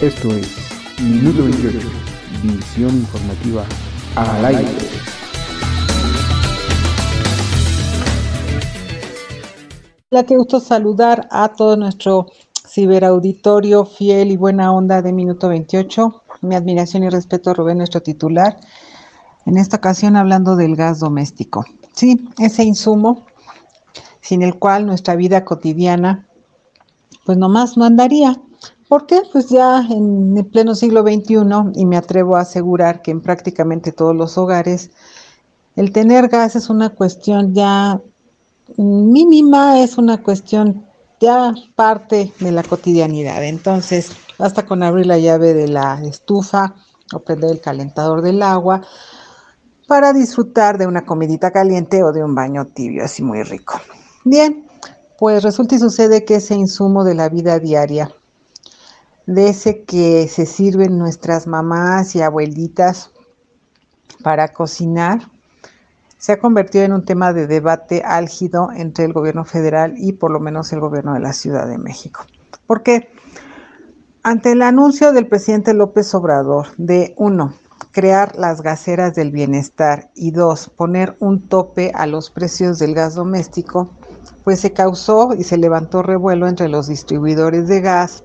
Esto es Minuto 28, visión informativa al aire. Hola, qué gusto saludar a todo nuestro ciberauditorio fiel y buena onda de Minuto 28. Mi admiración y respeto a Rubén, nuestro titular. En esta ocasión hablando del gas doméstico. Sí, ese insumo sin el cual nuestra vida cotidiana pues nomás no andaría. ¿Por qué? Pues ya en el pleno siglo XXI, y me atrevo a asegurar que en prácticamente todos los hogares, el tener gas es una cuestión ya mínima, es una cuestión ya parte de la cotidianidad. Entonces, basta con abrir la llave de la estufa o prender el calentador del agua para disfrutar de una comidita caliente o de un baño tibio, así muy rico. Bien, pues resulta y sucede que ese insumo de la vida diaria, de ese que se sirven nuestras mamás y abuelitas para cocinar, se ha convertido en un tema de debate álgido entre el gobierno federal y por lo menos el gobierno de la Ciudad de México. ¿Por qué? Ante el anuncio del presidente López Obrador de, uno, crear las gaseras del bienestar y dos, poner un tope a los precios del gas doméstico, pues se causó y se levantó revuelo entre los distribuidores de gas,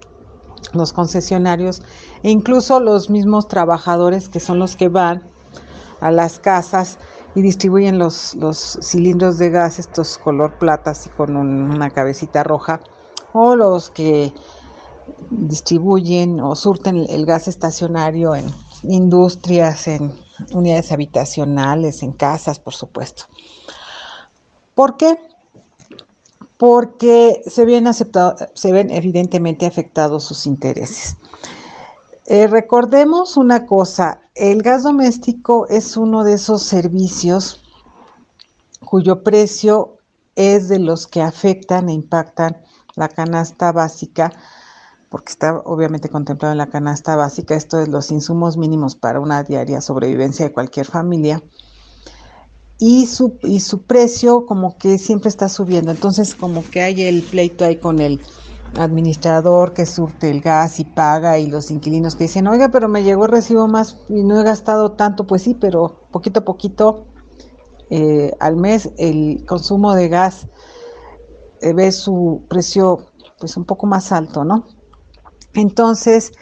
los concesionarios e incluso los mismos trabajadores que son los que van a las casas y distribuyen los, los cilindros de gas, estos color plata y con una cabecita roja, o los que distribuyen o surten el gas estacionario en industrias, en unidades habitacionales, en casas, por supuesto. ¿Por qué? Porque se ven, aceptado, se ven evidentemente afectados sus intereses. Eh, recordemos una cosa, el gas doméstico es uno de esos servicios cuyo precio es de los que afectan e impactan la canasta básica, porque está obviamente contemplado en la canasta básica, esto es los insumos mínimos para una diaria sobrevivencia de cualquier familia y su, y su precio como que siempre está subiendo. Entonces como que hay el pleito ahí con el administrador que surte el gas y paga y los inquilinos que dicen, oiga, pero me llegó el recibo más y no he gastado tanto, pues sí, pero poquito a poquito eh, al mes el consumo de gas eh, ve su precio pues un poco más alto, ¿no? Entonces,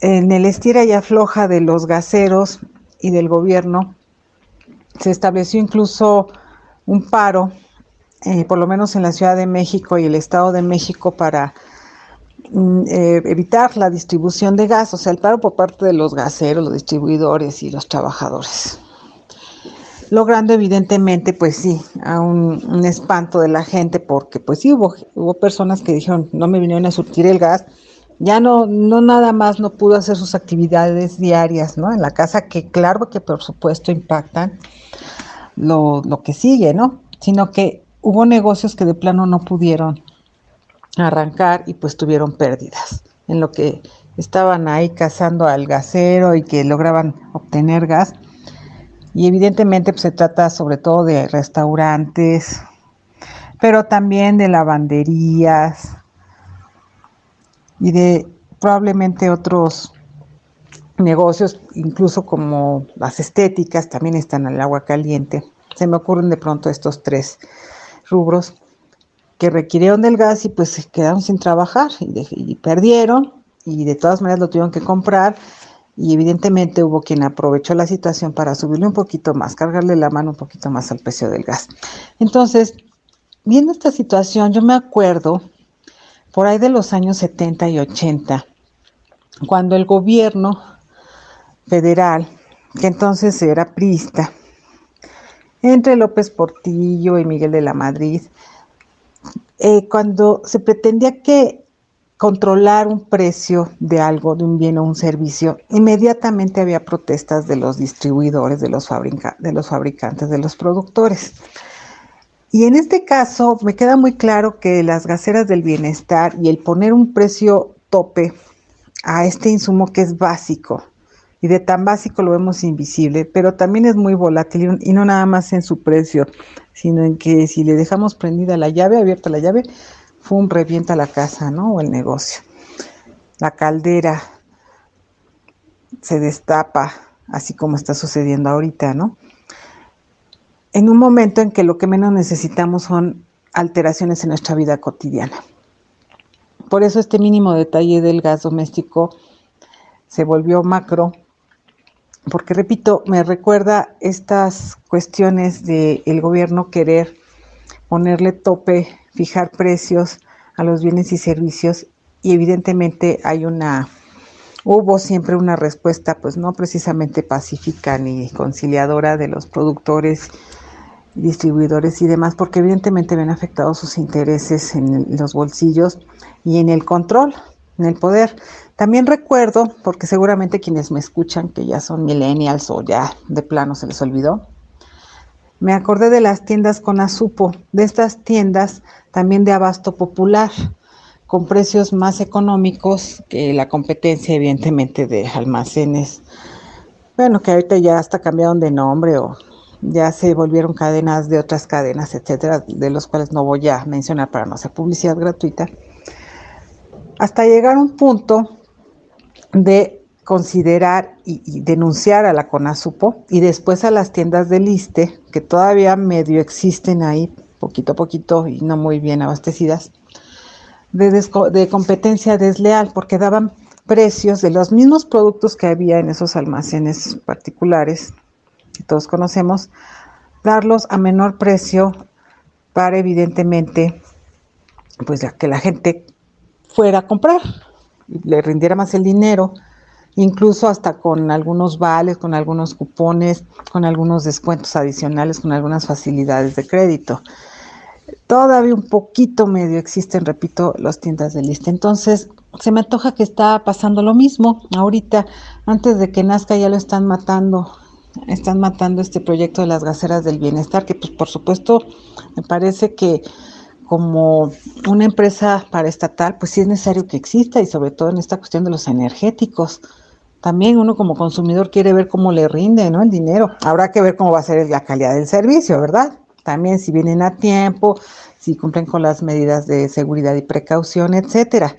en el estira y afloja de los gaseros y del gobierno, se estableció incluso un paro, eh, por lo menos en la Ciudad de México y el Estado de México, para mm, eh, evitar la distribución de gas, o sea, el paro por parte de los gaseros, los distribuidores y los trabajadores. Logrando evidentemente, pues sí, a un, espanto de la gente, porque pues sí hubo, hubo personas que dijeron, no me vinieron a surtir el gas, ya no, no nada más no pudo hacer sus actividades diarias, ¿no? En la casa, que claro que por supuesto impactan lo, lo que sigue, ¿no? Sino que hubo negocios que de plano no pudieron arrancar y pues tuvieron pérdidas en lo que estaban ahí cazando al gasero y que lograban obtener gas. Y evidentemente pues, se trata sobre todo de restaurantes, pero también de lavanderías, y de probablemente otros negocios, incluso como las estéticas, también están al agua caliente. Se me ocurren de pronto estos tres rubros que requirieron del gas y pues se quedaron sin trabajar y, perdieron y de todas maneras lo tuvieron que comprar y evidentemente hubo quien aprovechó la situación para subirle un poquito más, cargarle la mano un poquito más al precio del gas. Entonces, viendo esta situación, yo me acuerdo por ahí de los años 70 y 80, cuando el gobierno federal, que entonces era prista, entre López Portillo y Miguel de la Madrid, eh, cuando se pretendía que controlar un precio de algo, de un bien o un servicio, inmediatamente había protestas de los distribuidores, de los, de los fabricantes, de los productores. Y en este caso me queda muy claro que las gaseras del bienestar y el poner un precio tope a este insumo que es básico, y de tan básico lo vemos invisible, pero también es muy volátil y no nada más en su precio, sino en que si le dejamos prendida la llave, abierta la llave, ¡fum! revienta la casa, ¿no? O el negocio. la caldera se destapa, así como está sucediendo ahorita, ¿no? En un momento en que lo que menos necesitamos son alteraciones en nuestra vida cotidiana. Por eso este mínimo detalle del gas doméstico se volvió macro, porque repito, me recuerda estas cuestiones del el gobierno querer ponerle tope, fijar precios a los bienes y servicios y evidentemente hay una hubo siempre una respuesta pues no precisamente pacífica ni conciliadora de los productores distribuidores y demás, porque evidentemente ven afectados sus intereses en los bolsillos y en el control, en el poder. También recuerdo, porque seguramente quienes me escuchan, que ya son millennials o ya de plano se les olvidó, me acordé de las tiendas con azupo, de estas tiendas también de abasto popular, con precios más económicos que la competencia, evidentemente, de almacenes. Bueno, que ahorita ya hasta cambiaron de nombre o ya se volvieron cadenas de otras cadenas, etcétera, de los cuales no voy a mencionar para no hacer publicidad gratuita, hasta llegar a un punto de considerar y, denunciar a la CONASUPO y después a las tiendas de liste, que todavía medio existen ahí, poquito a poquito y no muy bien abastecidas, de competencia desleal, porque daban precios de los mismos productos que había en esos almacenes particulares que todos conocemos, darlos a menor precio para evidentemente pues ya que la gente fuera a comprar, le rindiera más el dinero, incluso hasta con algunos vales, con algunos cupones, con algunos descuentos adicionales, con algunas facilidades de crédito. Todavía un poquito medio existen, repito, las tiendas de lista. Entonces, se me antoja que está pasando lo mismo. Ahorita, antes de que nazca, ya lo están matando están matando este proyecto de las gaseras del bienestar, que pues por supuesto me parece que como una empresa paraestatal, pues sí es necesario que exista y sobre todo en esta cuestión de los energéticos. También uno como consumidor quiere ver cómo le rinde ¿no? el dinero. Habrá que ver cómo va a ser la calidad del servicio, ¿verdad? También si vienen a tiempo, si cumplen con las medidas de seguridad y precaución, etcétera.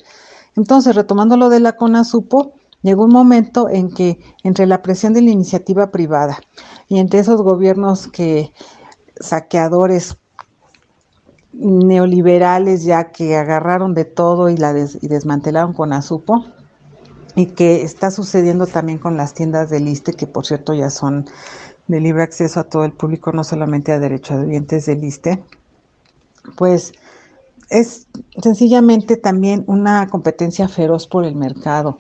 Entonces, retomando lo de la CONASUPO, Llegó un momento en que entre la presión de la iniciativa privada y entre esos gobiernos que saqueadores neoliberales ya que agarraron de todo y la desmantelaron con Azupo y que está sucediendo también con las tiendas de liste que por cierto ya son de libre acceso a todo el público, no solamente a derecho de dientes de liste, pues es sencillamente también una competencia feroz por el mercado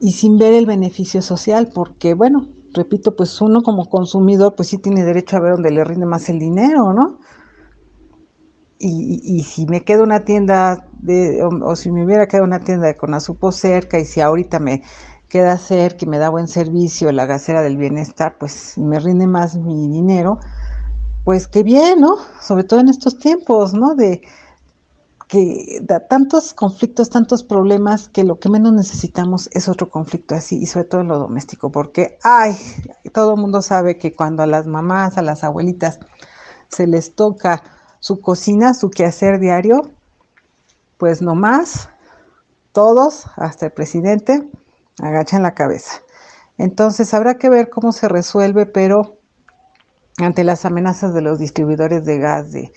y sin ver el beneficio social, porque bueno, repito, pues uno como consumidor pues sí tiene derecho a ver dónde le rinde más el dinero, ¿no? Y, si me queda una tienda de, o, si me hubiera quedado una tienda de Conasupo cerca y si ahorita me queda cerca y me da buen servicio la gasera del bienestar, pues me rinde más mi dinero, pues qué bien, ¿no? Sobre todo en estos tiempos, ¿no? De, que da tantos conflictos, tantos problemas, que lo que menos necesitamos es otro conflicto así, y sobre todo en lo doméstico, porque, ay, todo el mundo sabe que cuando a las mamás, a las abuelitas, se les toca su cocina, su quehacer diario, pues nomás, todos, hasta el presidente, agachan la cabeza. Entonces habrá que ver cómo se resuelve, pero ante las amenazas de los distribuidores de gas, de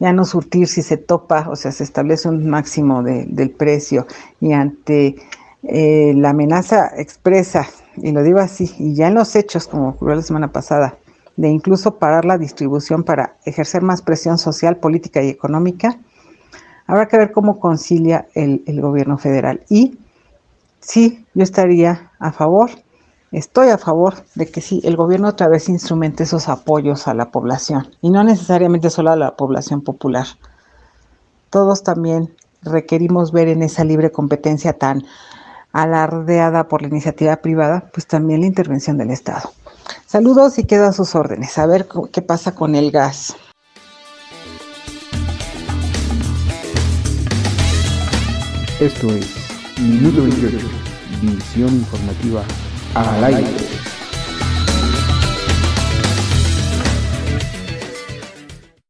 ya no surtir si se topa, o sea, se establece un máximo del precio y ante eh, la amenaza expresa, y lo digo así, y ya en los hechos, como ocurrió la semana pasada, de incluso parar la distribución para ejercer más presión social, política y económica, habrá que ver cómo concilia el, el gobierno federal. Y sí, yo estaría a favor Estoy a favor de que sí, el gobierno otra vez instrumente esos apoyos a la población y no necesariamente solo a la población popular. Todos también requerimos ver en esa libre competencia tan alardeada por la iniciativa privada, pues también la intervención del Estado. Saludos y quedo a sus órdenes. A ver qué pasa con el gas. Esto es Minuto 28, visión informativa al aire.